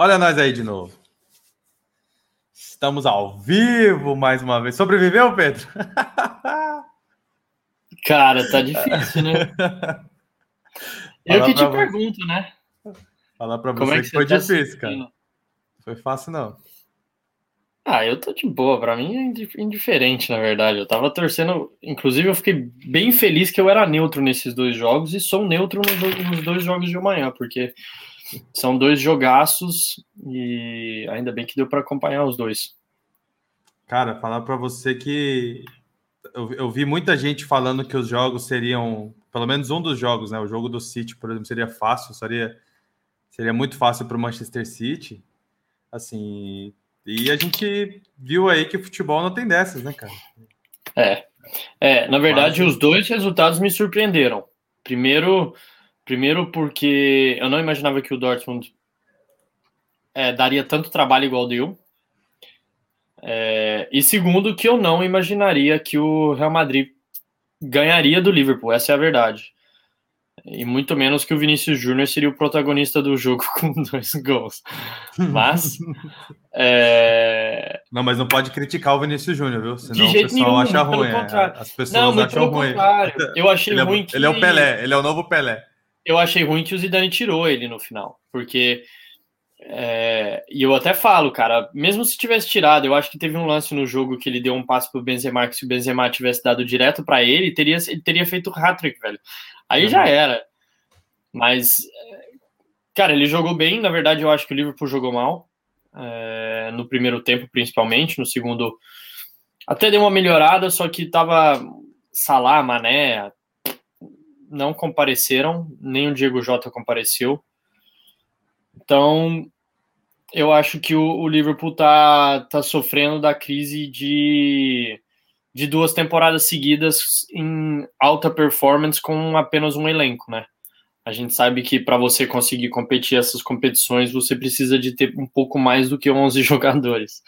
Olha nós aí de novo. Estamos ao vivo mais uma vez. Sobreviveu, Pedro? Cara, tá difícil, né? Eu que te você. pergunto, né? Falar pra Como você é que, que foi tá difícil, cara. Não foi fácil, não. Ah, eu tô de boa. Pra mim é indiferente, na verdade. Eu tava torcendo. Inclusive, eu fiquei bem feliz que eu era neutro nesses dois jogos e sou neutro nos dois jogos de amanhã, porque são dois jogaços e ainda bem que deu para acompanhar os dois. Cara, falar para você que eu, eu, vi muita gente falando que os jogos seriam, pelo menos um dos jogos, né? O jogo do City, por exemplo, seria fácil, seria, seria muito fácil para o Manchester City. Assim, e a gente viu aí que o futebol não tem dessas, né, cara? É. É, na verdade, Mas... os dois resultados me surpreenderam. Primeiro, Primeiro porque eu não imaginava que o Dortmund é, daria tanto trabalho igual deu. É, e segundo que eu não imaginaria que o Real Madrid ganharia do Liverpool, essa é a verdade. E muito menos que o Vinícius Júnior seria o protagonista do jogo com dois gols. Mas. é... Não, mas não pode criticar o Vinícius Júnior, viu? Senão De jeito o pessoal nenhum, acha ruim. É. As pessoas não, acham ruim. Contrário. Eu achei ele é ruim. É, que... Ele é o Pelé, ele é o novo Pelé eu achei ruim que o Zidane tirou ele no final, porque é, e eu até falo, cara, mesmo se tivesse tirado, eu acho que teve um lance no jogo que ele deu um passe pro Benzema, que se o Benzema tivesse dado direto para ele, teria, ele teria feito hat-trick, velho. Aí uhum. já era. Mas, cara, ele jogou bem, na verdade eu acho que o Liverpool jogou mal, é, no primeiro tempo principalmente, no segundo até deu uma melhorada, só que tava Salah, Mané, não compareceram, nem o Diego Jota compareceu. Então, eu acho que o, o Liverpool tá, tá sofrendo da crise de, de duas temporadas seguidas em alta performance com apenas um elenco, né? A gente sabe que para você conseguir competir essas competições, você precisa de ter um pouco mais do que 11 jogadores.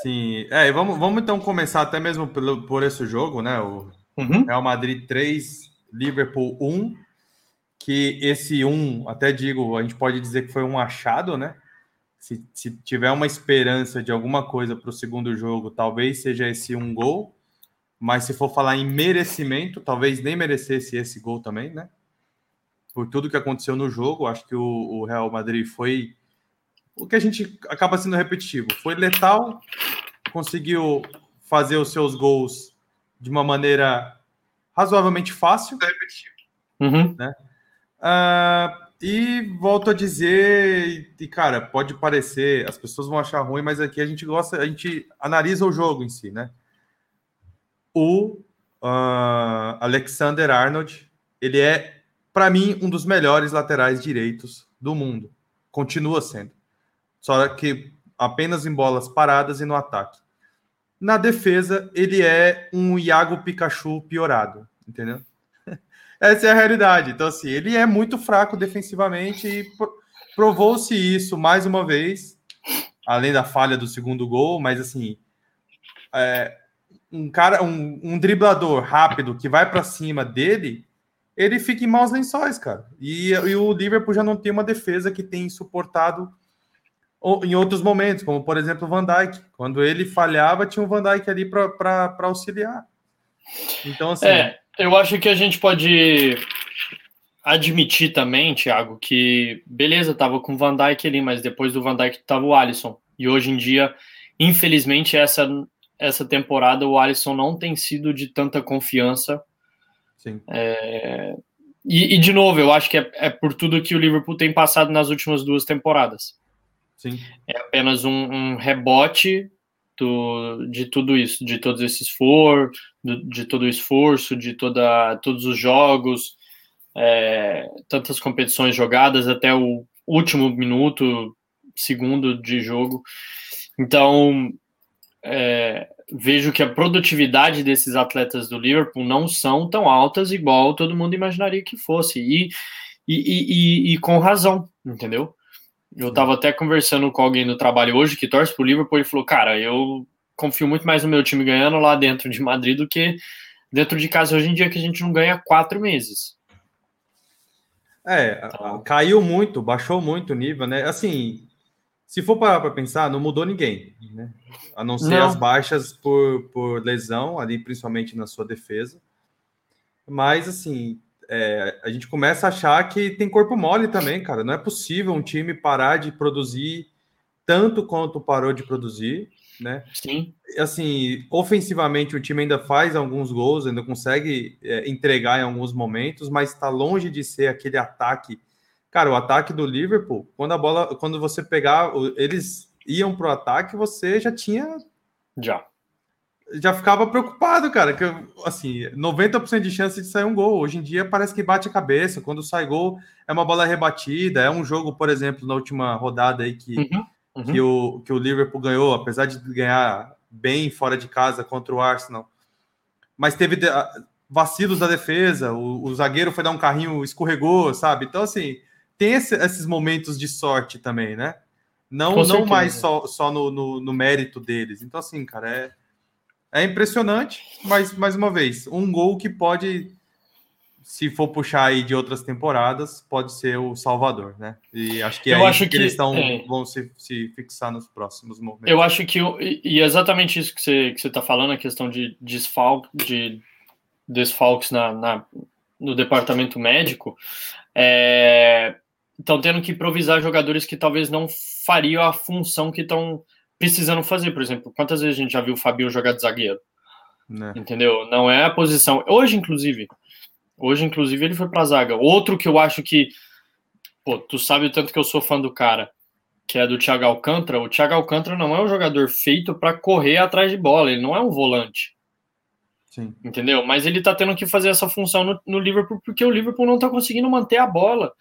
Sim, é, vamos, vamos então começar até mesmo por, por esse jogo, né? O uhum. Real Madrid 3, Liverpool 1, que esse 1, até digo, a gente pode dizer que foi um achado, né? Se, se tiver uma esperança de alguma coisa para o segundo jogo, talvez seja esse um gol. Mas se for falar em merecimento, talvez nem merecesse esse gol também, né? Por tudo que aconteceu no jogo, acho que o, o Real Madrid foi o que a gente acaba sendo repetitivo. Foi letal, conseguiu fazer os seus gols de uma maneira razoavelmente fácil. Uhum. Né? Uh, e volto a dizer, e cara, pode parecer, as pessoas vão achar ruim, mas aqui a gente gosta, a gente analisa o jogo em si, né? O uh, Alexander Arnold, ele é, para mim, um dos melhores laterais direitos do mundo. Continua sendo. Só que apenas em bolas paradas e no ataque. Na defesa, ele é um Iago Pikachu piorado, entendeu? Essa é a realidade. Então, assim, ele é muito fraco defensivamente e provou-se isso mais uma vez, além da falha do segundo gol, mas assim, é, um cara, um, um driblador rápido que vai para cima dele, ele fica em maus lençóis, cara. E, e o Liverpool já não tem uma defesa que tem suportado em outros momentos, como por exemplo o Van Dijk. Quando ele falhava, tinha um Van Dijk ali para auxiliar. Então, assim. É, eu acho que a gente pode admitir também, Thiago, que beleza, tava com o Van Dijk ali, mas depois do Van Dijk tava o Alisson. E hoje em dia, infelizmente, essa, essa temporada o Alisson não tem sido de tanta confiança. Sim. É, e, e, de novo, eu acho que é, é por tudo que o Liverpool tem passado nas últimas duas temporadas. Sim. É apenas um, um rebote do, de tudo isso, de todos esses for, do, de todo o esforço, de toda, todos os jogos, é, tantas competições jogadas até o último minuto, segundo de jogo. Então, é, vejo que a produtividade desses atletas do Liverpool não são tão altas igual todo mundo imaginaria que fosse. E, e, e, e com razão, entendeu? Eu estava até conversando com alguém no trabalho hoje que torce pro Liverpool e falou: Cara, eu confio muito mais no meu time ganhando lá dentro de Madrid do que dentro de casa hoje em dia, que a gente não ganha quatro meses. É, então... caiu muito, baixou muito o nível, né? Assim, se for parar para pensar, não mudou ninguém, né? A não ser não. as baixas por, por lesão, ali principalmente na sua defesa. Mas, assim, é, a gente começa a achar que tem corpo mole também, cara. Não é possível um time parar de produzir tanto quanto parou de produzir, né? Sim. Assim, ofensivamente o time ainda faz alguns gols, ainda consegue é, entregar em alguns momentos, mas está longe de ser aquele ataque. Cara, o ataque do Liverpool, quando a bola, quando você pegar, eles iam pro ataque, você já tinha já já ficava preocupado, cara, que assim, 90% de chance de sair um gol. Hoje em dia parece que bate a cabeça. Quando sai gol, é uma bola rebatida. É um jogo, por exemplo, na última rodada aí que, uhum, uhum. que, o, que o Liverpool ganhou, apesar de ganhar bem fora de casa contra o Arsenal. Mas teve vacilos da defesa, o, o zagueiro foi dar um carrinho, escorregou, sabe? Então, assim, tem esse, esses momentos de sorte também, né? Não, não mais só, só no, no, no mérito deles. Então, assim, cara, é é impressionante, mas mais uma vez, um gol que pode, se for puxar aí de outras temporadas, pode ser o Salvador, né? E acho que é eu acho que, que eles estão, é. vão se, se fixar nos próximos momentos. Eu acho que, e é exatamente isso que você está que você tá falando, a questão de desfalque, de desfalques na, na, no departamento médico, estão é, tendo que improvisar jogadores que talvez não fariam a função que estão precisando fazer. Por exemplo, quantas vezes a gente já viu o Fabinho jogar de zagueiro? Né. Entendeu? Não é a posição. Hoje, inclusive, hoje, inclusive, ele foi para zaga. Outro que eu acho que, pô, tu sabe o tanto que eu sou fã do cara, que é do Thiago Alcântara. O Thiago Alcântara não é um jogador feito para correr atrás de bola, ele não é um volante. Sim. Entendeu? Mas ele tá tendo que fazer essa função no, no Liverpool porque o Liverpool não tá conseguindo manter a bola.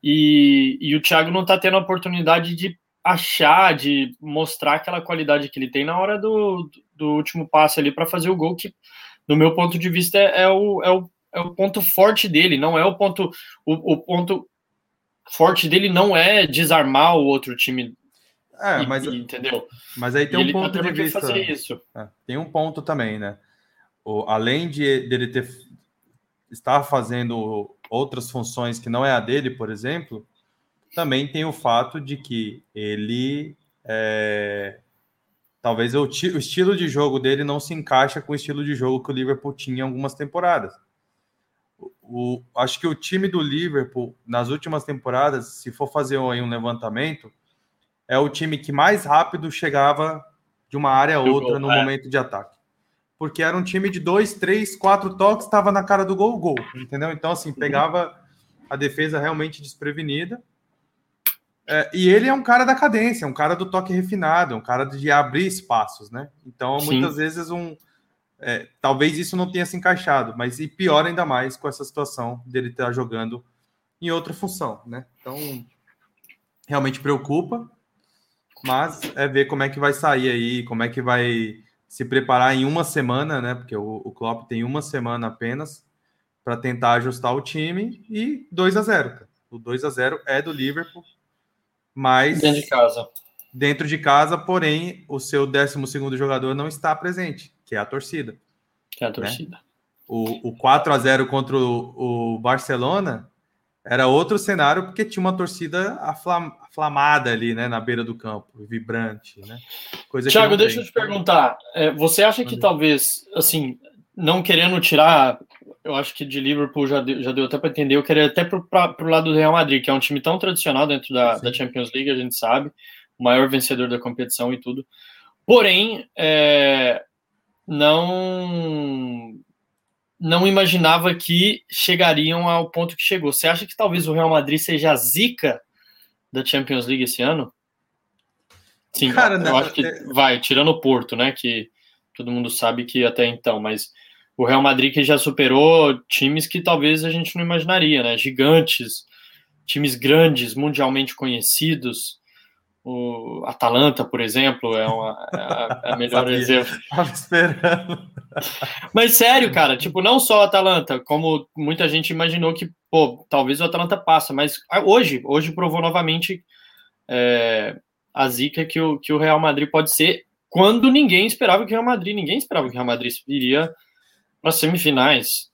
E, e o Thiago não tá tendo a oportunidade de achar, de mostrar aquela qualidade que ele tem na hora do, do último passe ali para fazer o gol, que, do meu ponto de vista, é, é, o, é, o, é o ponto forte dele, não é o ponto. O, o ponto forte dele não é desarmar o outro time. É, e, mas, entendeu? Mas aí tem um tá ponto tá de vista. Fazer isso. É, tem um ponto também, né? O, além de dele ter estar fazendo outras funções que não é a dele, por exemplo, também tem o fato de que ele é, talvez o, o, estilo de jogo dele não se encaixa com o estilo de jogo que o Liverpool tinha em algumas temporadas. O, o, acho que o time do Liverpool, nas últimas temporadas, se for fazer aí um levantamento, é o time que mais rápido chegava de uma área a outra no é. momento de ataque. Porque era um time de dois, três, quatro toques, estava na cara do gol, gol, entendeu? Então, assim, pegava a defesa realmente desprevenida é, e ele é um cara da cadência, um cara do toque refinado, um cara de abrir espaços, né? Então, Sim. muitas vezes, um. É, talvez isso não tenha se encaixado, mas e pior ainda mais com essa situação dele estar jogando em outra função, né? Então, realmente preocupa, mas é ver como é que vai sair aí, como é que vai se preparar em uma semana, né? Porque o, o Klopp tem uma semana apenas para tentar ajustar o time e 2 a 0 O 2 a 0 é do Liverpool mas dentro de casa. Dentro de casa, porém, o seu 12 jogador não está presente, que é a torcida. Que é a né? torcida. Né? O, o 4 a 0 contra o, o, Barcelona era outro cenário, porque tinha uma torcida aflam, aflamada ali, né, na beira do campo, vibrante, né? Coisa Thiago, deixa tem. eu te perguntar. É, você acha que talvez, assim, não querendo tirar eu acho que de Liverpool já deu, já deu até para entender. Eu queria até para o lado do Real Madrid, que é um time tão tradicional dentro da, da, Champions League, a gente sabe, o maior vencedor da competição e tudo. Porém, é, não não imaginava que chegariam ao ponto que chegou. Você acha que talvez o Real Madrid seja a zica da Champions League esse ano? Sim, Cara, eu não, acho que é... vai, tirando o Porto, né? Que todo mundo sabe que até então, mas o Real Madrid que já superou times que talvez a gente não imaginaria, né? Gigantes, times grandes, mundialmente conhecidos. O Atalanta, por exemplo, é, uma, é a, é melhor exemplo. Estava esperando. Mas sério, cara, tipo, não só o Atalanta, como muita gente imaginou que, pô, talvez o Atalanta passa, mas hoje, hoje provou novamente é, a zica que o, que o Real Madrid pode ser quando ninguém esperava que o Real Madrid, ninguém esperava que o Real Madrid iria para semifinais.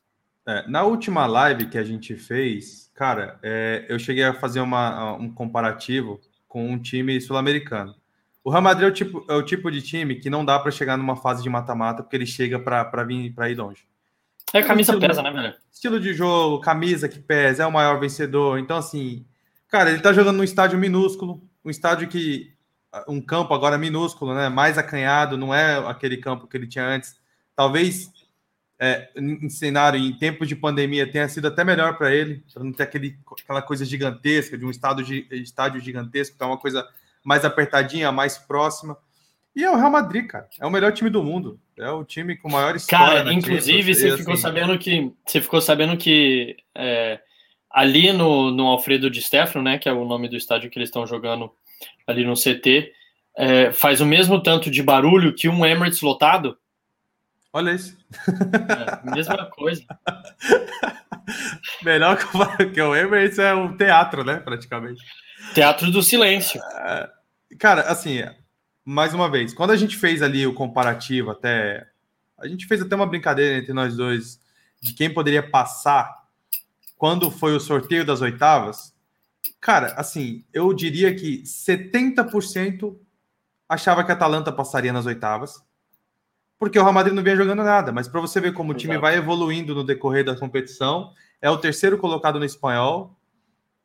É, na última live que a gente fez, cara, é, eu cheguei a fazer uma, um comparativo com um time sul-americano. O Real Madrid é o, tipo, é o tipo de time que não dá para chegar numa fase de mata-mata porque ele chega para vir para ir longe. É, a camisa estilo, pesa, né, velho? Estilo de jogo, camisa que pesa, é o maior vencedor. Então, assim, cara, ele tá jogando num estádio minúsculo, um estádio que. Um campo agora minúsculo, né? Mais acanhado, não é aquele campo que ele tinha antes. Talvez é, em cenário, em tempos de pandemia, tenha sido até melhor para ele, para não ter aquele, aquela coisa gigantesca, de um estado de, estádio gigantesco, é uma coisa mais apertadinha, mais próxima. E é o Real Madrid, cara. É o melhor time do mundo. É o time com maior história. Cara, inclusive, você ficou assim... sabendo que. Você ficou sabendo que é, ali no, no Alfredo de Stefano, né? Que é o nome do estádio que eles estão jogando ali no CT, é, faz o mesmo tanto de barulho que um Emirates lotado. Olha isso. É, mesma coisa. Melhor que o Emirates é um teatro, né? Praticamente. Teatro do silêncio. É, cara, assim, mais uma vez, quando a gente fez ali o comparativo, até. A gente fez até uma brincadeira entre nós dois de quem poderia passar quando foi o sorteio das oitavas. Cara, assim, eu diria que 70% achava que a Atalanta passaria nas oitavas porque o Real Madrid não vinha jogando nada. Mas para você ver como o time vai evoluindo no decorrer da competição, é o terceiro colocado no espanhol,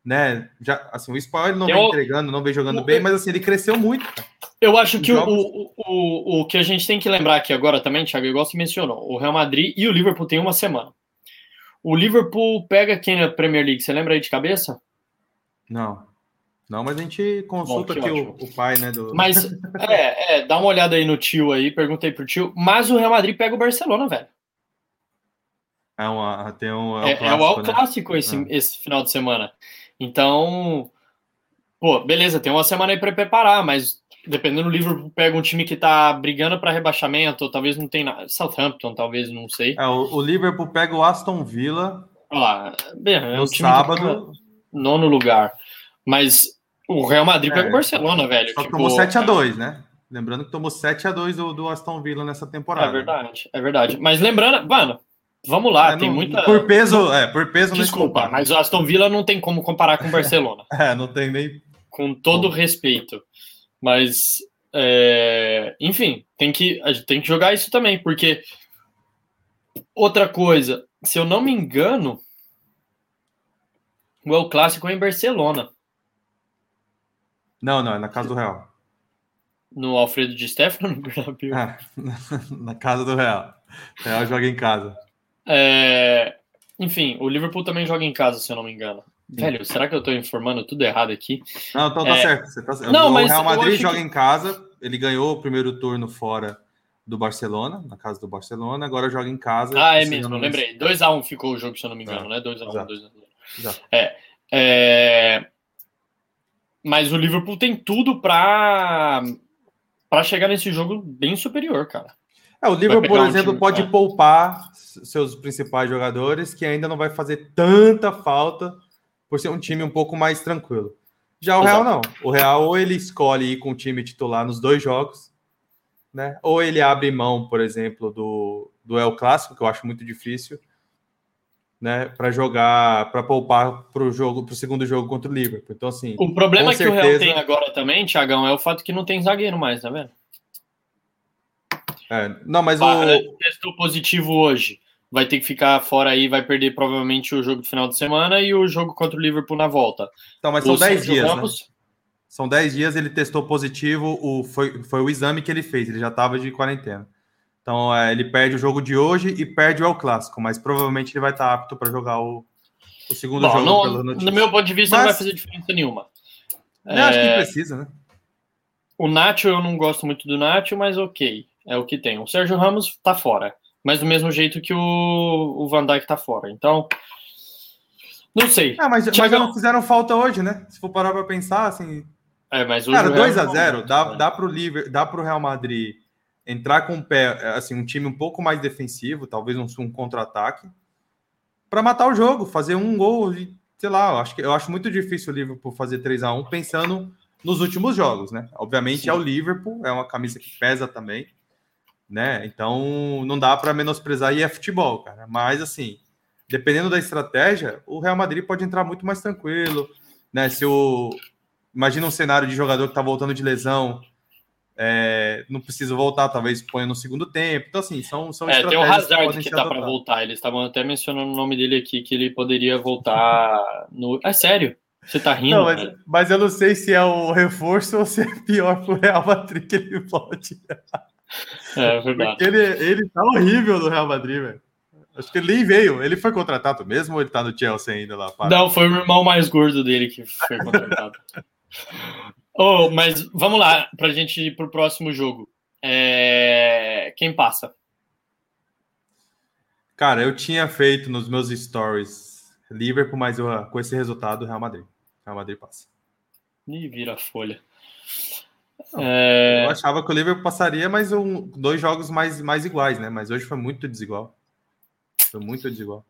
né? Já, assim, o espanhol não eu, vem entregando, não vem jogando eu, bem, mas assim, ele cresceu muito. Cara. Eu acho que o, o, o, o que a gente tem que lembrar aqui agora também, Thiago, igual você mencionou, o Real Madrid e o Liverpool tem uma semana. O Liverpool pega quem na Premier League? Você lembra aí de cabeça? Não. Não, mas a gente consulta Bom, aqui o, o, pai, né? Do... Mas, é, é, dá uma olhada aí no tio aí, perguntei pro tio. Mas o Real Madrid pega o Barcelona, velho. É, uma, tem um, é, é, o clássico, né? esse, é. esse final de semana. Então, pô, beleza, tem uma semana aí para preparar, mas dependendo do livro, pega um time que tá brigando para rebaixamento, ou talvez não tem nada. Southampton, talvez, não sei. É, o, o Liverpool pega o Aston Villa. Olha lá, bem, é no sábado. Nono lugar. Mas o Real Madrid é, pega o Barcelona, velho. Só tipo, tomou 7x2, né? Lembrando que tomou 7x2 do, do Aston Villa nessa temporada. É verdade, é verdade. Mas lembrando, mano, vamos lá, é, tem muita. Por peso, é, por peso Desculpa, mas o Aston Villa não tem como comparar com o Barcelona. é, não tem nem. Com todo Bom. respeito. Mas, é... enfim, tem que, a gente tem que jogar isso também, porque. Outra coisa, se eu não me engano, o El Clássico é em Barcelona. Não, não, é na casa do Real. No Alfredo de Stefano, no Bernabéu? É, na casa do Real. O Real joga em casa. É... Enfim, o Liverpool também joga em casa, se eu não me engano. Sim. Velho, será que eu tô informando tudo errado aqui? Não, então tá é... certo. Você tá... Não, o mas Real Madrid joga que... em casa, ele ganhou o primeiro turno fora do Barcelona, na casa do Barcelona, agora joga em casa. Ah, é mesmo, lembrei. 2x1 um ficou o jogo, se eu não me engano, é. né? 2x1. Um, é, é, mas o Liverpool tem tudo para para chegar nesse jogo bem superior, cara. É, o Liverpool, por exemplo, time, pode é. poupar seus principais jogadores, que ainda não vai fazer tanta falta por ser um time um pouco mais tranquilo. Já o Exato. Real não. O Real ou ele escolhe ir com o time titular nos dois jogos, né? Ou ele abre mão, por exemplo, do, do El Clássico, que eu acho muito difícil, né, para jogar, para poupar para o jogo, para o segundo jogo contra o Liverpool. Então, assim. O problema que certeza... o Real tem agora também, Thiagão, é o fato que não tem zagueiro mais, tá vendo? É, não, mas o. Testou positivo hoje. Vai ter que ficar fora aí, vai perder provavelmente o jogo do final de semana e o jogo contra o Liverpool na volta. Então, mas são 10 dias. Ramos... Né? São 10 dias, ele testou positivo, o, foi, foi o exame que ele fez, ele já estava de quarentena. Então é, ele perde o jogo de hoje e perde o El Clássico, mas provavelmente ele vai estar apto para jogar o, o segundo Bom, jogo. Não, no meu ponto de vista, mas... não vai fazer diferença nenhuma. Eu é... acho que precisa, né? O Nacho, eu não gosto muito do Nacho, mas ok, é o que tem. O Sérgio Ramos tá fora, mas do mesmo jeito que o, o Van Dijk tá fora. Então, não sei. Ah, mas, mas não fizeram falta hoje, né? Se for parar para pensar, assim. É, mas Cara, 2 a 0 dá, dá para o Liverpool, dá para o Real Madrid entrar com um pé, assim, um time um pouco mais defensivo, talvez um, um contra-ataque, para matar o jogo, fazer um gol, e, sei lá, eu acho, que, eu acho muito difícil o Liverpool fazer 3 a 1 pensando nos últimos jogos, né? Obviamente Sim. é o Liverpool, é uma camisa que pesa também, né? Então não dá para menosprezar e é futebol, cara. Mas assim, dependendo da estratégia, o Real Madrid pode entrar muito mais tranquilo, né? Se o imagina um cenário de jogador que está voltando de lesão, é, não precisa voltar, talvez ponha no segundo tempo. Então, assim, são, são é, Tem o Hazard que, que tá para voltar. Eles estavam até mencionando o nome dele aqui, que ele poderia voltar no. É sério? Você tá rindo? Não, mas, mas, eu não sei se é o reforço ou se é pior pro Real Madrid que ele pode. É, é verdade. Porque ele, ele tá horrível no Real Madrid, velho. Acho que ele nem veio. Ele foi contratado mesmo ou ele tá no Chelsea ainda lá? Para? Não, foi o irmão mais gordo dele que foi contratado. oh, mas vamos lá, pra gente ir pro próximo jogo. É... Quem passa? Cara, eu tinha feito nos meus stories Liverpool, mas eu, com esse resultado, Real Madrid. Real Madrid passa. E vira a folha. Não, é... Eu achava que o Liverpool passaria, mas um, dois jogos mais, mais iguais, né? Mas hoje foi muito desigual. Foi muito desigual.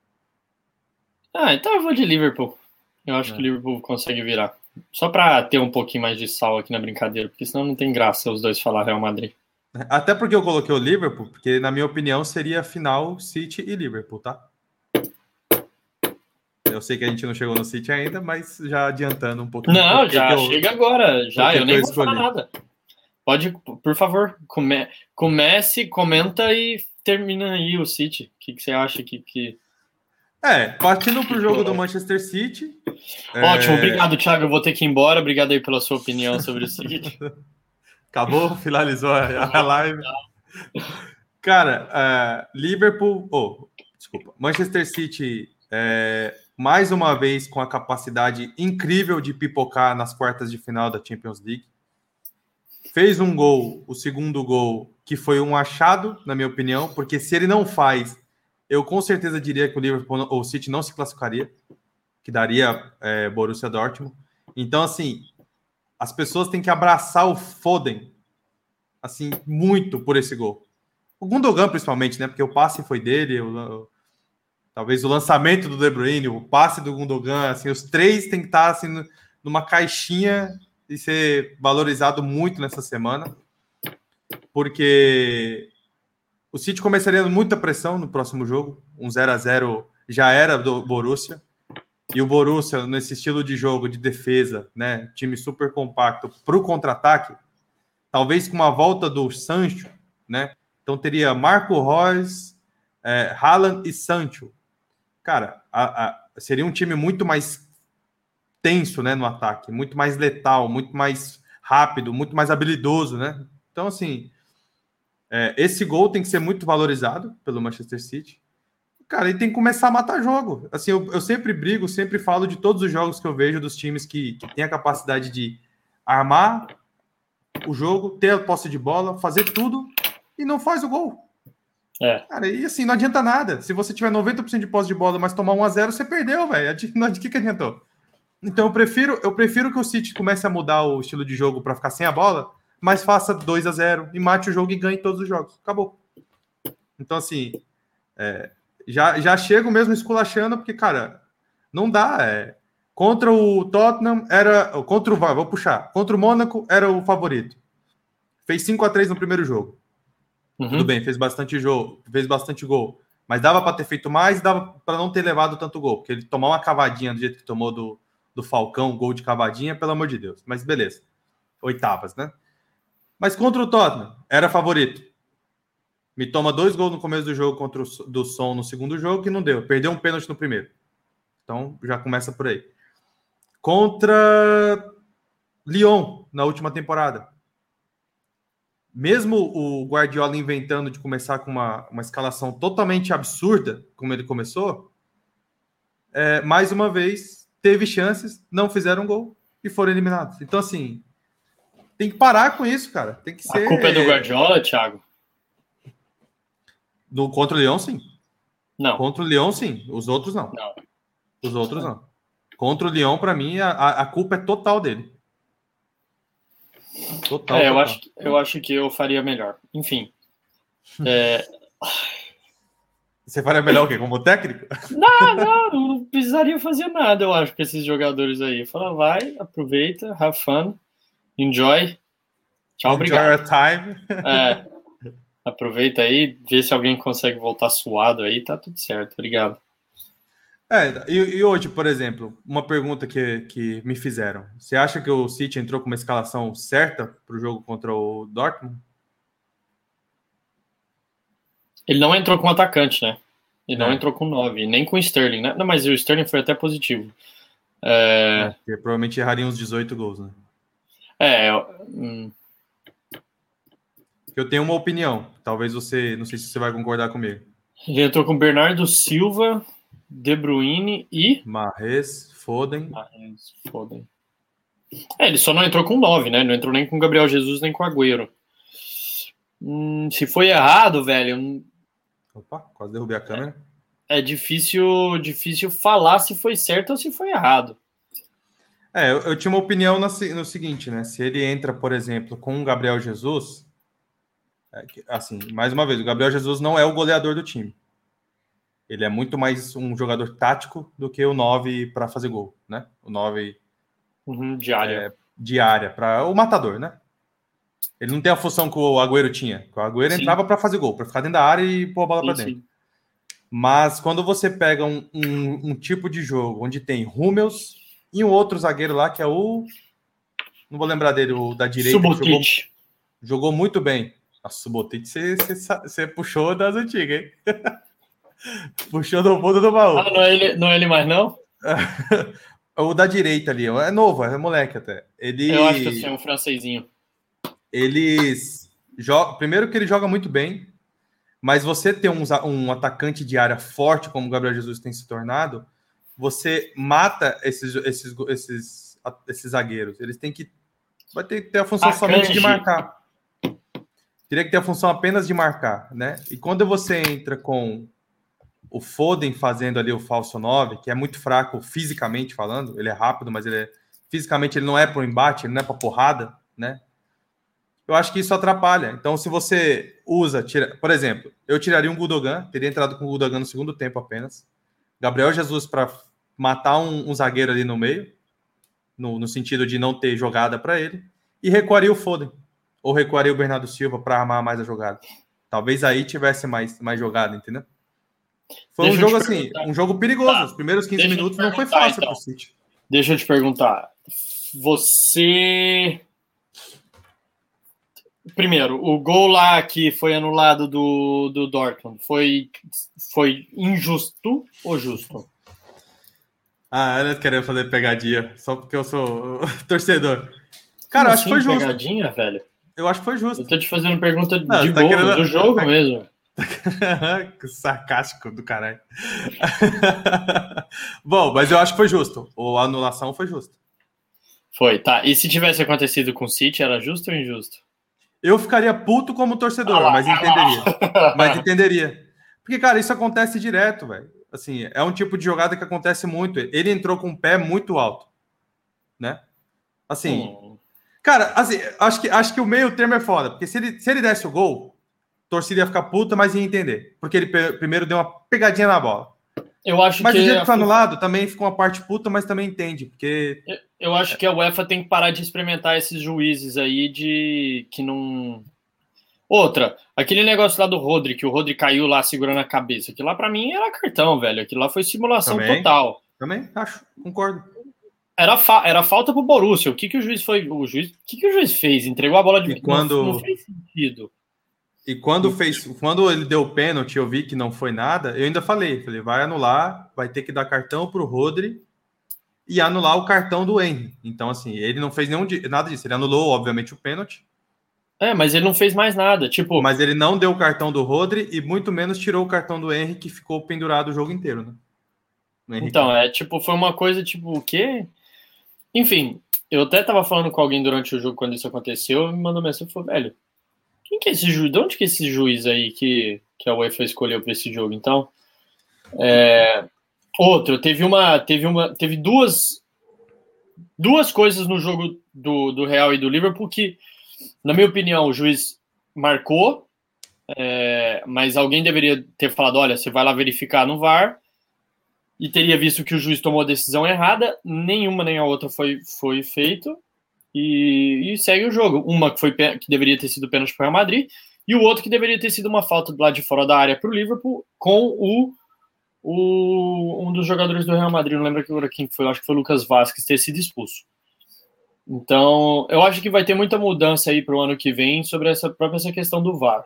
Ah, então eu vou de Liverpool. Eu acho é. que o Liverpool consegue virar. Só para ter um pouquinho mais de sal aqui na brincadeira, porque senão não tem graça os dois falar Real Madrid. Até porque eu coloquei o Liverpool, porque na minha opinião seria final City e Liverpool, tá? Eu sei que a gente não chegou no City ainda, mas já adiantando um pouquinho. Não, já eu, chega agora, já, eu nem vou falar nada. Pode, por favor, come, comece, comenta e termina aí o City. O que, que você acha que, que... É, partindo para o jogo do Manchester City. Ótimo, é... obrigado, Thiago. Eu vou ter que ir embora. Obrigado aí pela sua opinião sobre o City. Acabou, finalizou a, live. Cara, uh, Liverpool, oh, desculpa, Manchester City é, mais uma vez com a capacidade incrível de pipocar nas quartas de final da Champions League. Fez um gol, o segundo gol, que foi um achado, na minha opinião, porque se ele não faz, eu com certeza diria que o Liverpool ou o City não se classificaria, que daria é, Borussia Dortmund. Então, assim, as pessoas têm que abraçar o Foden, assim, muito por esse gol. O Gundogan, principalmente, né? Porque o passe foi dele, o, talvez o lançamento do De Bruyne, o passe do Gundogan, assim, os três têm que estar assim, numa caixinha e ser valorizado muito nessa semana, porque o City começaria muita pressão no próximo jogo, um 0 a 0 já era do Borussia, e o Borussia, nesse estilo de jogo de defesa, né, time super compacto, para o contra-ataque, talvez com uma volta do Sancho, né, então teria Marco Reus, é, Haaland e Sancho, cara, a, a, seria um time muito mais tenso, né, no ataque, muito mais letal, muito mais rápido, muito mais habilidoso, né? Então, assim, é, esse gol tem que ser muito valorizado pelo Manchester City. Cara, ele tem que começar a matar jogo. Assim, eu, eu sempre brigo, sempre falo de todos os jogos que eu vejo dos times que, que têm a capacidade de armar o jogo, ter a posse de bola, fazer tudo e não faz o gol. É. Cara, e assim, não adianta nada. Se você tiver 90% de posse de bola, mas tomar 1 a 0 você perdeu, velho. De que, que adiantou? Então eu prefiro, eu prefiro que o City comece a mudar o estilo de jogo para ficar sem a bola, mas faça 2 a 0 e mate o jogo e ganhe todos os jogos. Acabou. Então, assim, é, já, já chego mesmo esculachando, porque, cara, não dá. É, contra o Tottenham era. Contra o. Vou puxar. Contra o Mônaco era o favorito. Fez 5 a 3 no primeiro jogo. Uhum. Tudo bem, fez bastante jogo, fez bastante gol. Mas dava para ter feito mais, dava para não ter levado tanto gol, porque ele tomar uma cavadinha do jeito que tomou do, do Falcão, gol de cavadinha, pelo amor de Deus. Mas beleza. Oitavas, né? Mas contra o Tottenham, era favorito. Me toma dois gols no começo do jogo contra o do Som no segundo jogo, que não deu. Perdeu um pênalti no primeiro. Então já começa por aí. Contra Lyon, na última temporada mesmo o Guardiola inventando de começar com uma, uma escalação totalmente absurda, como ele começou, é, mais uma vez teve chances, não fizeram gol e foram eliminados. Então, assim, tem que parar com isso, cara. Tem que ser. A culpa é do Guardiola, Thiago? No, contra o Leão, sim. Não. Contra o Leão, sim. Os outros, não. Não. Os outros, não. Contra o Leão, para mim, a, a culpa é total dele. Total, é, eu, Acho, eu acho que eu faria melhor. Enfim. É... Você faria melhor o quê? Como técnico? Não, não, não precisaria fazer nada, eu acho, com esses jogadores aí. Fala, vai, aproveita, have fun, enjoy. Tchau, enjoy obrigado. time. É, aproveita aí, vê se alguém consegue voltar suado aí, tá tudo certo. Obrigado. É, e, e, hoje, por exemplo, uma pergunta que, que me fizeram. Você acha que o City entrou com uma escalação certa para o jogo contra o Dortmund? Ele não entrou com atacante, né? Ele não é. entrou com 9, nem com o Sterling, né? Não, mas o Sterling foi até positivo. É... é provavelmente erraria uns 18 gols, né? É. Hum... Eu tenho uma opinião. Talvez você. Não sei se você vai concordar comigo. Ele entrou com Bernardo Silva, De Bruyne e. Marres, Foden. Marres, Foden. É, ele só não entrou com 9, né? Não entrou nem com Gabriel Jesus, nem com Agüero. Hum, se foi errado, velho. Opa, quase derrubei a câmera. É, é difícil, difícil falar se foi certo ou se foi errado. É, eu, eu tinha uma opinião no, no, seguinte, né? Se ele entra, por exemplo, com o Gabriel Jesus, assim, mais uma vez, o Gabriel Jesus não é o goleador do time. Ele é muito mais um jogador tático do que o 9 para fazer gol, né? O 9 uhum, diária. É, diária, para o matador, né? Ele não tem a função que o Agüero tinha. O Agüero sim. entrava para fazer gol, para ficar dentro da área e pôr a bola para dentro. Sim. Mas quando você pega um, um, um, tipo de jogo onde tem Rúmeus e um outro zagueiro lá que é o. Não vou lembrar dele, o da direita. Jogou, jogou, muito bem. A Subotic você, puxou das antigas, hein? puxou do fundo do baú. Ah, não é ele, não é ele mais, não? o da direita ali, é novo, é moleque até. Ele... Eu acho que eu sei, um francesinho eles jogam. Primeiro que ele joga muito bem, mas você ter um, um atacante de área forte, como o Gabriel Jesus tem se tornado, você mata esses, esses, esses, esses zagueiros. Eles têm que. Vai ter que ter a função somente de marcar. Teria que ter a função apenas de marcar, né? E quando você entra com o Foden fazendo ali o falso 9, que é muito fraco fisicamente falando, ele é rápido, mas ele é, fisicamente ele não é para o embate, ele não é para porrada, né? eu acho que isso atrapalha. Então, se você usa, tira, por exemplo, eu tiraria um Gudogan, teria entrado com o Gudogan no segundo tempo apenas. Gabriel Jesus para matar um, um, zagueiro ali no meio, no, no sentido de não ter jogada para ele, e recuaria o Foden, ou recuaria o Bernardo Silva para armar mais a jogada. Talvez aí tivesse mais, mais jogada, entendeu? Foi Deixa um jogo assim, um jogo perigoso. Tá. Os primeiros 15 minutos não foi fácil então. para o City. Deixa eu te perguntar. Você primeiro, o gol lá que foi anulado do, do Dortmund foi, foi injusto ou justo? Ah, eu não querendo fazer pegadinha, só porque eu sou torcedor. Cara, Como acho que foi assim, justo. Pegadinha, velho? Eu acho que foi justo. Eu tô te fazendo pergunta não, de tá gol, querendo... do jogo tá... mesmo. que sarcástico do caralho. Bom, mas eu acho que foi justo. A anulação foi justa. Foi, tá. E se tivesse acontecido com o City, era justo ou injusto? Eu ficaria puto como torcedor, ah, mas entenderia. mas entenderia. Porque, cara, isso acontece direto, velho. Assim, é um tipo de jogada que acontece muito. Ele entrou com o pé muito alto, né? Assim, hum. Cara, assim, acho que, acho que o meio termo é foda, porque se ele, se ele desse o gol, a torcida ia ficar puta, mas ia entender. Porque ele primeiro deu uma pegadinha na bola. Eu acho mas que. Mas o jeito que foi anulado também ficou uma parte puta, mas também entende, porque. Eu, eu acho que a UEFA tem que parar de experimentar esses juízes aí de que não. Outra, aquele negócio lá do Rodri, que o Rodri caiu lá segurando a cabeça. Aquilo lá para mim era cartão, velho. Aquilo lá foi simulação também, total. Também, acho, concordo. Era, fa era falta pro Borussia. O que, que o juiz foi. O juiz, o que, que o juiz fez? Entregou a bola de e quando... não, não fez sentido. E quando fez, quando ele deu o pênalti, eu vi que não foi nada, eu ainda falei, falei, vai anular, vai ter que dar cartão para o Rodri e anular o cartão do Henry. Então, assim, ele não fez nenhum nada disso. Ele anulou, obviamente, o pênalti. É, mas ele não fez mais nada. Tipo, mas ele não deu o cartão do Rodri e muito menos tirou o cartão do Henry, que ficou pendurado o jogo inteiro, né? Então, é tipo, foi uma coisa tipo, o quê? Enfim, eu até tava falando com alguém durante o jogo quando isso aconteceu, me mandou mensagem e falou, velho, quem que é esse juiz? De onde que é esse juiz aí que, que a UEFA escolheu para esse jogo? Então, é, outro, teve uma, teve uma, teve duas, duas coisas no jogo do, do Real e do Liverpool que, na minha opinião, o juiz marcou, é, mas alguém deveria ter falado, olha, você vai lá verificar no VAR e teria visto que o juiz tomou a decisão errada. Nenhuma nem a outra foi, foi feito e, e, segue o jogo. Uma que foi que deveria ter sido pênalti para o Real Madrid e o outro que deveria ter sido uma falta do lado de fora da área para o Liverpool com o, o, um dos jogadores do Real Madrid, não lembro quem foi, acho que foi o Lucas Vasquez, ter sido expulso. Então, eu acho que vai ter muita mudança aí para o ano que vem sobre essa própria essa questão do VAR.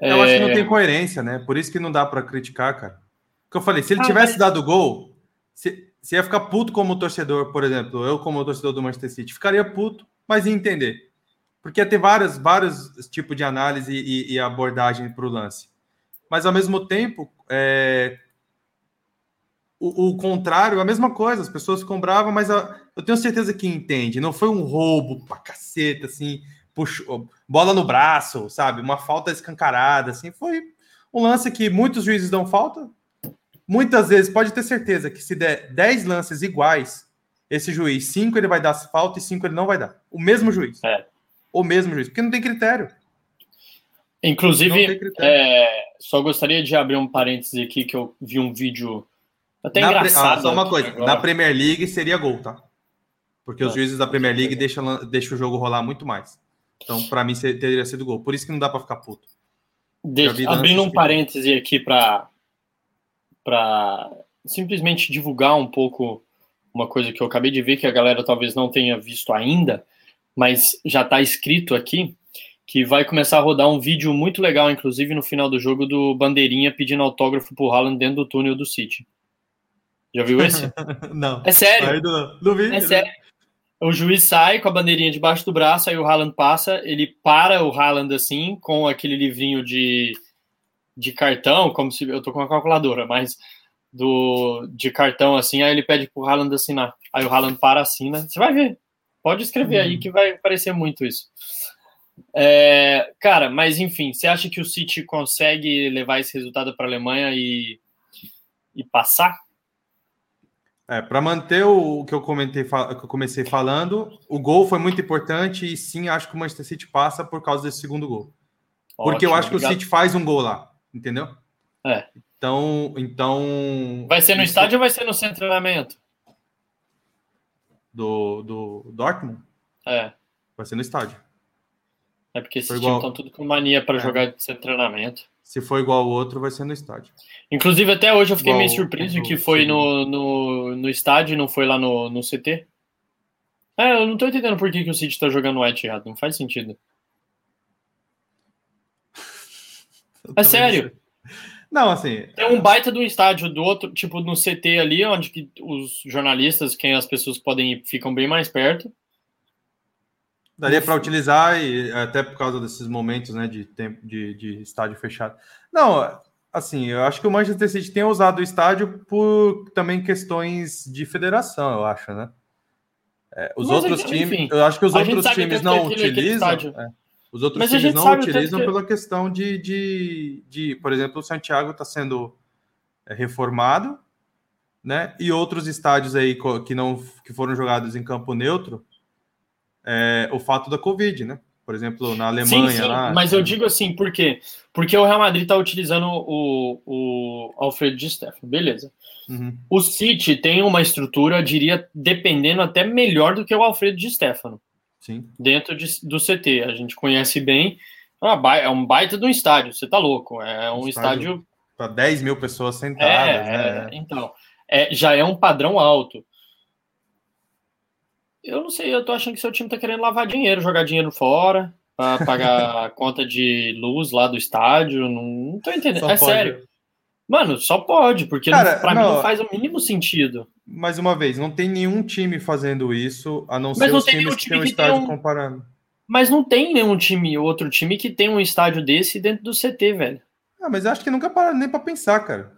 Eu é... acho que não é. tem coerência, né? Por isso que não dá para criticar, cara. Porque eu falei, se ele ah, tivesse dado gol, se, se ia ficar puto como torcedor, por exemplo, eu como torcedor do Manchester City, ficaria puto, mas ia entender. Porque ia ter várias, vários tipos de análise e, e abordagem para o lance. Mas ao mesmo tempo, é, o, o, contrário, a mesma coisa, as pessoas ficam bravas, mas a, eu tenho certeza que entende. Não foi um roubo pra caceta, assim, puxou, bola no braço, sabe? Uma falta escancarada, assim. Foi um lance que muitos juízes dão falta. Muitas vezes, pode ter certeza que se der 10 lances iguais, esse juiz, 5 ele vai dar falta e 5 ele não vai dar. O mesmo juiz. É. O mesmo juiz, porque não tem critério. Inclusive, é, só gostaria de abrir um parêntese aqui que eu vi um vídeo até na engraçado. Ah, só uma coisa, agora. na Premier League seria gol, tá? Porque os juízes da Premier League deixam, deixam o jogo rolar muito mais. Então, para mim, teria sido gol. Por isso que não dá para ficar puto. Abrindo um parêntese aqui para para simplesmente divulgar um pouco uma coisa que eu acabei de ver que a galera talvez não tenha visto ainda, mas já está escrito aqui que vai começar a rodar um vídeo muito legal, inclusive no final do jogo, do Bandeirinha pedindo autógrafo pro Haaland dentro do túnel do City. Já viu esse? não. É sério. Não, não vi. É sério. O juiz sai com a bandeirinha debaixo do braço, aí o Haaland passa, ele para o Haaland assim, com aquele livrinho de, de cartão, como se eu tô com uma calculadora, mas do de cartão assim, aí ele pede pro Haaland assinar. Aí o Haaland para assina. Você vai ver. Pode escrever aí que vai parecer muito isso. É, cara, mas enfim, você acha que o City consegue levar esse resultado para a Alemanha e, e passar? É, para manter o que eu comentei, que eu comecei falando, o gol foi muito importante e sim, acho que o Manchester City passa por causa desse segundo gol. Porque Ótimo, eu acho obrigado. que o City faz um gol lá, entendeu? É. Então, então. Vai ser no isso... estádio ou vai ser no centro de treinamento? Do, do Dortmund? É. Vai ser no estádio. É porque esses times estão tudo com mania para é. jogar de treinamento. Se for igual ao outro, vai ser no estádio. Inclusive, até hoje eu fiquei igual meio surpreso que foi no, no, no estádio e não foi lá no, no CT. É, eu não tô entendendo por que, que o City tá jogando o errado. Não faz sentido. É sério. Não, assim. Tem um baita do estádio do outro, tipo no CT ali, onde que os jornalistas, quem as pessoas podem ir, ficam bem mais perto. Daria para utilizar, e até por causa desses momentos né, de tempo de, de estádio fechado. Não, assim, eu acho que o Manchester City tem usado o estádio por também questões de federação, eu acho, né? É, os Mas, outros enfim, times, eu acho que os outros times não utilizam. É, os outros times não utilizam que... pela questão de, de, de, por exemplo, o Santiago está sendo é, reformado, né? E outros estádios aí que não que foram jogados em campo neutro é, o fato da Covid, né? Por exemplo, na Alemanha. Sim, sim, lá, mas eu digo assim, por quê? Porque o Real Madrid está utilizando o, o Alfredo de Stefano, beleza. Uhum. O City tem uma estrutura, diria, dependendo até melhor do que o Alfredo de Stefano. Sim. Dentro de, do CT. A gente conhece bem. É, é um baita de um estádio, você tá louco. É um estádio. estádio para 10 mil pessoas sentadas. É, né? é, então, é, já é um padrão alto. Eu não sei, eu tô achando que seu time tá querendo lavar dinheiro, jogar dinheiro fora, para pagar a conta de luz lá do estádio. Não, não tô entendendo. Só é pode. sério. Mano, só pode, porque Cara, pra não, mim não faz o mínimo sentido. Mais uma vez, não tem nenhum time fazendo isso, a não ser os times que tem um estádio um... comparando. Mas não tem nenhum time, outro time que tem um estádio desse dentro do CT, velho. Ah, mas acho que nunca para nem para pensar, cara.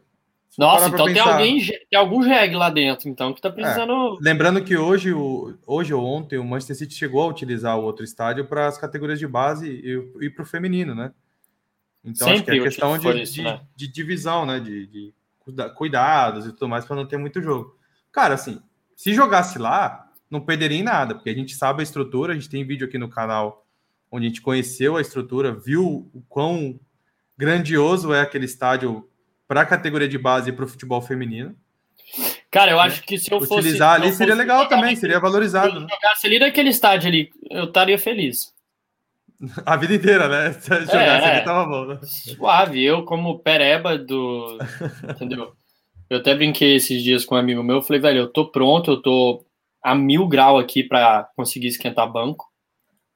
Nossa, então tem alguém, tem algum jegue lá dentro, então, que tá é, precisando. É. Lembrando que hoje, o, hoje ou ontem, o Manchester City chegou a utilizar o outro estádio para as categorias de base e, e para o feminino, né? Então Sempre acho que é questão de, isso, de, né? de, divisão, né? De, de cuidados e tudo mais para não ter muito jogo. Cara, assim, se jogasse lá, não perderia em nada, porque a gente sabe a estrutura, a gente tem vídeo aqui no canal onde a gente conheceu a estrutura, viu o quão grandioso é aquele estádio para a categoria de base e para o futebol feminino. Cara, eu acho que se eu fosse. Utilizar ali seria legal também, seria valorizado. Se eu né? jogasse ali naquele estádio ali, eu estaria feliz. A vida inteira, né? Se jogasse é, ali, tava bom. Né? Suave, eu como pereba do. entendeu? Eu até brinquei esses dias com um amigo meu. Eu falei, velho, eu tô pronto, eu tô a mil grau aqui para conseguir esquentar banco.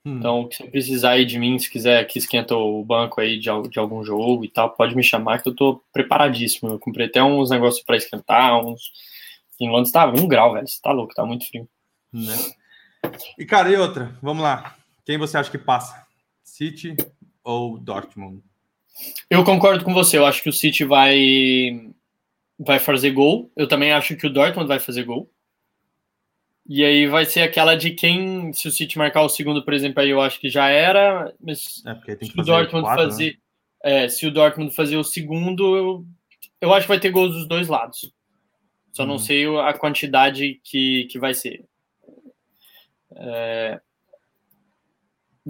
Hum. Então, se precisar aí de mim, se quiser que esquenta o banco aí de, de algum jogo e tal, pode me chamar que eu tô preparadíssimo. Eu comprei até uns negócios para esquentar, uns. Em Londres tava um grau, velho. Você tá louco, tá muito frio. Né? E, cara, e outra? Vamos lá. Quem você acha que passa? City ou Dortmund? Eu concordo com você. Eu acho que o City vai vai fazer gol. Eu também acho que o Dortmund vai fazer gol. E aí vai ser aquela de quem, se o City marcar o segundo, por exemplo, aí eu acho que já era, mas é se o Dortmund quatro, né? fazer, né? é, se o Dortmund fazer o segundo, eu, eu acho que vai ter gols dos dois lados. Só não uhum. sei a quantidade que, que vai ser. É...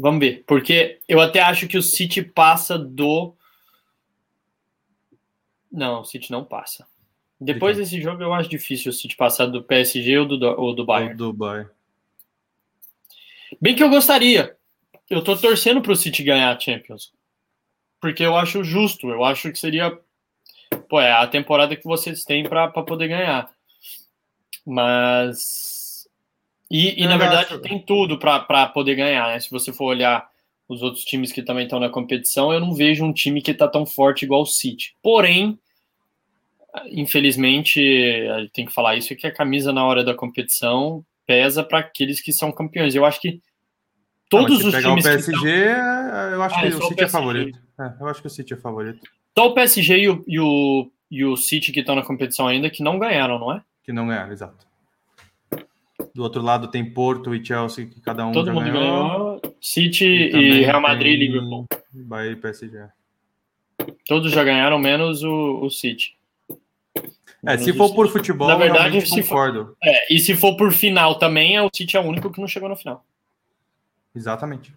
Vamos ver, porque eu até acho que o City passa do. Não, o City não passa. Depois de desse jogo, eu acho difícil o City passar do PSG ou do, ou do Bayern. do Bayern. Bem que eu gostaria. Eu tô torcendo pro City ganhar a Champions. Porque eu acho justo. Eu acho que seria. Pô, é a temporada que vocês têm para poder ganhar. Mas. E, e na verdade acho... tem tudo para poder ganhar, né? Se você for olhar os outros times que também estão na competição, eu não vejo um time que tá tão forte igual o City. Porém, infelizmente, a gente tem que falar isso, é que a camisa na hora da competição pesa para aqueles que são campeões. Eu acho que todos os times o PSG, que estão... eu acho ah, que o City é favorito. É, eu acho que o City é favorito. Só o PSG e o, e o, e o City que estão na competição ainda que não ganharam, não é? Que não ganharam, exato. Do outro lado tem Porto e Chelsea, que cada um Todo mundo ganhou. ganhou. City e, e Real Madrid e Liverpool. Bahia e PSG. Todos já ganharam, menos o, o City. É, se for por futebol, na verdade, se concordo. For, é, e se for por final também, é o City é o único que não chegou no final. Exatamente.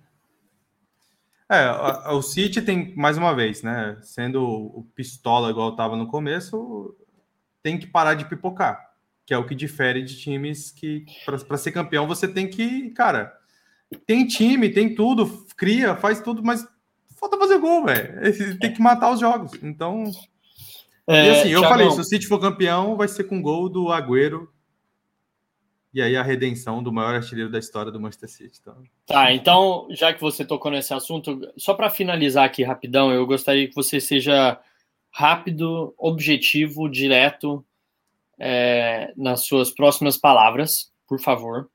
É, o City tem, mais uma vez, né? Sendo o pistola igual estava no começo, tem que parar de pipocar, que é o que difere de times que, para ser campeão, você tem que, cara, tem time, tem tudo, cria, faz tudo, mas falta fazer gol, velho. Tem que matar os jogos. Então, é, e assim, eu falei, se o City for campeão, vai ser com gol do Agüero. E aí a redenção do maior artilheiro da história do Manchester City. Então... Tá, então, já que você tocou nesse assunto, só para finalizar aqui rapidão, eu gostaria que você seja rápido, objetivo, direto é, nas suas próximas palavras, por favor.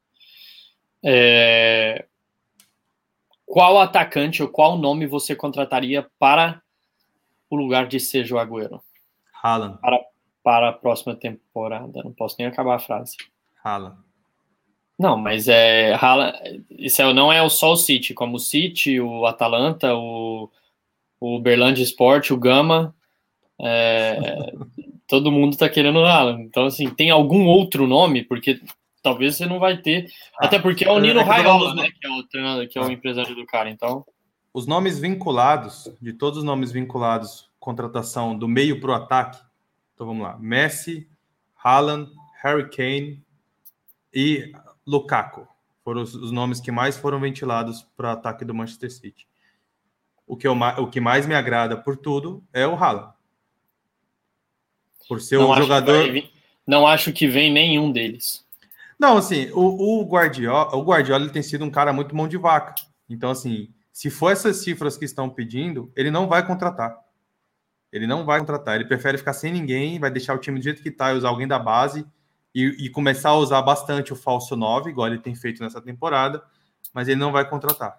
É, qual atacante ou qual nome você contrataria para o lugar de Sérgio Agüero? Haaland. Para, para a próxima temporada. Não posso nem acabar a frase. Haaland. Não, mas é. Haaland, isso é, não é só o City, como o City, o Atalanta, o, o Berlândia Sport, o Gama. É, todo mundo está querendo o Haaland. Então, assim, tem algum outro nome? Porque talvez você não vai ter. Ah, Até porque é o Nino é Raiola, né? Que é o treinador, que é o ah. empresário do cara. Então. Os nomes vinculados, de todos os nomes vinculados contratação do meio para o ataque. Então vamos lá: Messi, Haaland, Harry Kane e Lukaku foram os, os nomes que mais foram ventilados para o ataque do Manchester City. O que, eu, o que mais me agrada por tudo é o Haaland. Por ser não um jogador. Vir, não acho que vem nenhum deles. Não, assim, o, o Guardiola, o Guardiola ele tem sido um cara muito mão de vaca. Então, assim, se for essas cifras que estão pedindo, ele não vai contratar. Ele não vai contratar, ele prefere ficar sem ninguém, vai deixar o time do jeito que está e usar alguém da base e, e, começar a usar bastante o falso 9, igual ele tem feito nessa temporada, mas ele não vai contratar.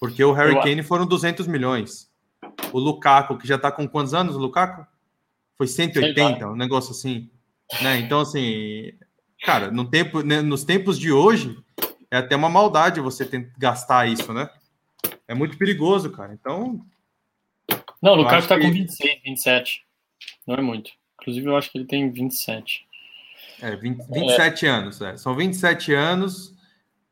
Porque o Harry. Kane foram 200 milhões. O Lukaku, que já está com quantos anos, o Lukaku? Foi 180, um negócio assim. Né? Então, assim, cara, no tempo, né, nos tempos de hoje, é até uma maldade você ter, gastar isso, né? É muito perigoso, cara. Então, não, o Lukaku tá que... com 26, 27. Não é muito. Inclusive, eu acho que ele tem 27. É, 20, 27 é. anos. É. São 27 anos.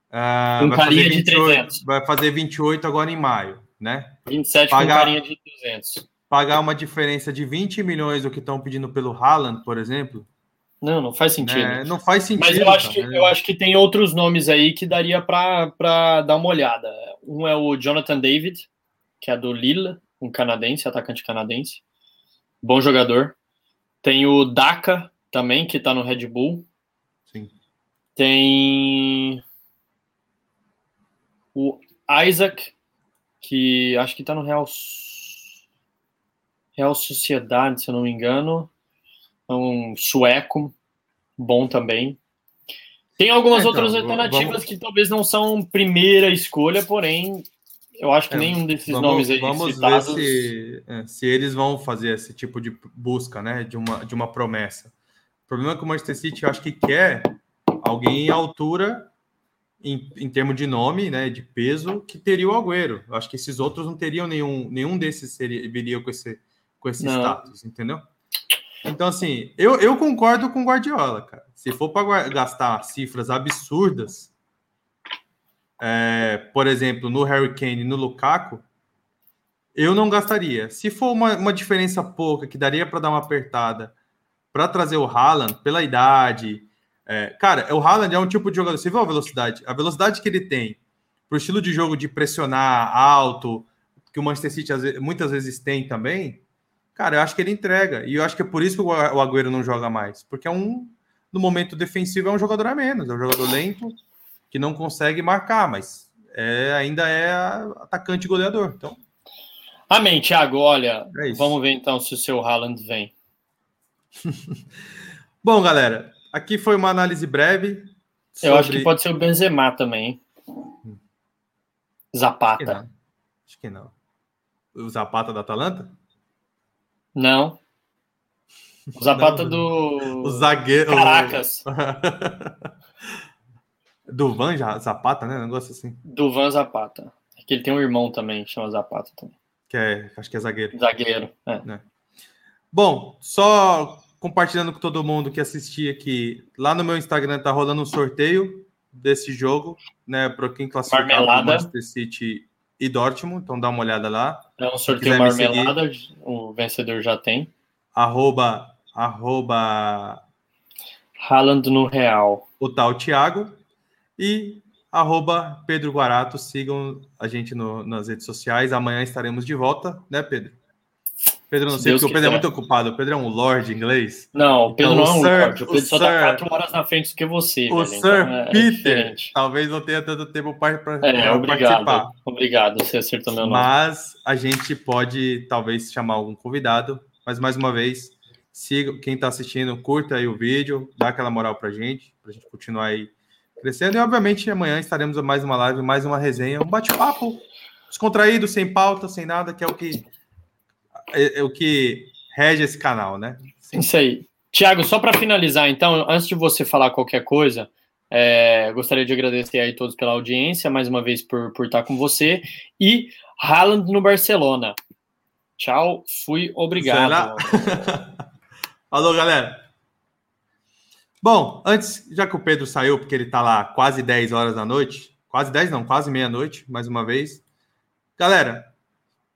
Uh, com carinha 28, de 300. Vai fazer 28 agora em maio, né? 27 pagar, com carinha de 200. Pagar uma diferença de 20 milhões o que estão pedindo pelo Haaland, por exemplo. Não, não faz sentido. É, não faz sentido. Mas eu acho, que, eu acho que tem outros nomes aí que daria para dar uma olhada. Um é o Jonathan David, que é do Lille um canadense, atacante canadense. Bom jogador. Tem o Daka também, que tá no Red Bull. Sim. Tem o Isaac, que acho que tá no Real, Real Sociedade, se eu não me engano. É um sueco, bom também. Tem algumas É, então, outras alternativas vamos- que talvez não são primeira escolha, porém, eu acho que É, nenhum desses Vamos, nomes aí vamos citados. ver se, é, se eles vão fazer esse tipo de busca, né? De uma, de uma promessa. O problema é que o Manchester City, eu acho que quer alguém em altura, em, em termos de nome, né? De peso, que teria o Agüero. Eu acho que esses outros não teriam nenhum, nenhum desses seria, viria com esse, com esse Não. status, entendeu? Então, assim, eu, eu concordo com o Guardiola, cara. Se for para gastar cifras absurdas, é, por exemplo, no Harry Kane e no Lukaku, eu não gastaria. Se for uma, uma diferença pouca, que daria para dar uma apertada, para trazer o Haaland, pela idade. é, cara, o Haaland é um tipo de jogador. Você viu a velocidade? A velocidade que ele tem, pro estilo de jogo de pressionar alto, que o Manchester City vezes- muitas vezes tem também, cara, eu acho que ele entrega. E eu acho que é por isso que o Agüero não joga mais. Porque é um. No momento defensivo é um jogador a menos, é um jogador lento que não consegue marcar, mas é, ainda é atacante goleador. Então, Amém, Thiago, olha, É vamos ver então se o seu Haaland vem. bom, galera, aqui foi uma análise breve. Eu acho sobre- que pode ser o Benzema também. hein? Acho que Zapata. não. Acho que não. O Zapata da Atalanta? Não. O Zapata Não, do. O zagueiro. Caracas. Do Van Zapata, né? Um negócio assim. Do Van Zapata. É que ele tem um irmão também que chama Zapata também. Que é, acho que é zagueiro. Zagueiro. É. Bom, só compartilhando com todo mundo que assistia aqui, lá no meu Instagram tá rolando um sorteio desse jogo, né, para quem classificar Marmelada. Manchester City e Dortmund, então dá uma olhada lá, É um sorteio me seguir. marmelada. O vencedor já tem. arroba, arroba Haaland no Real. o tal Thiago e arroba Pedro Guarato, sigam a gente no- nas redes sociais, amanhã estaremos de volta, né, Pedro? Pedro, não Se sei, Deus porque o Pedro é muito ocupado, o Pedro é um lord inglês, Não, o Pedro Então, não é um o Sir- lorde. O Pedro o só tá Sir- quatro horas na frente do que você. o velho. Sir Então, é- é Peter diferente. talvez não tenha tanto tempo para É, obrigado. participar. Obrigado, você acertou meu nome. Mas a gente pode talvez chamar algum convidado. Mas mais uma vez, siga quem está assistindo, curta aí o vídeo, dá aquela moral pra gente, pra gente continuar aí crescendo. E obviamente amanhã estaremos a mais uma live, mais uma resenha, um bate-papo descontraído, sem pauta, sem nada, que é o que é, é o que rege esse canal, né? Sim. Isso aí. Tiago, só para finalizar, então, antes de você falar qualquer coisa, é, gostaria de agradecer aí todos pela audiência, mais uma vez por, por estar com você. E Haaland no Barcelona. Tchau, fui, obrigado. Alô, galera. Bom, antes, já que o Pedro saiu, porque ele tá lá quase 10 horas da noite, quase 10 não, quase meia-noite, mais uma vez. Galera,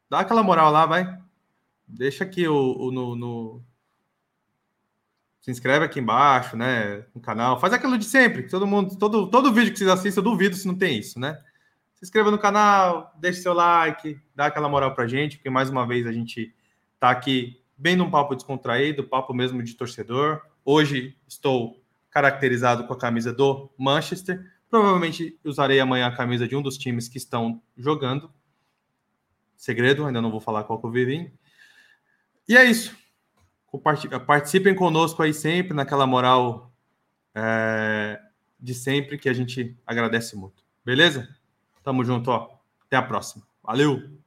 dá aquela moral lá, vai. Deixa aqui o, o- no, no- Se inscreve aqui embaixo, né? No canal. Faz aquilo de sempre. Todo mundo, todo, todo vídeo que vocês assistem, eu duvido se não tem isso, né? Se inscreva no canal, deixe seu like, dá aquela moral pra gente, porque mais uma vez a gente tá aqui bem num papo descontraído, papo mesmo de torcedor. Hoje estou caracterizado com a camisa do Manchester. Provavelmente usarei amanhã a camisa de um dos times que estão jogando. Segredo, ainda não vou falar qual que eu vivi. E é isso. Participem conosco aí sempre, naquela moral é, de sempre, que a gente agradece muito. Beleza? Tamo junto, ó. Até a próxima. Valeu!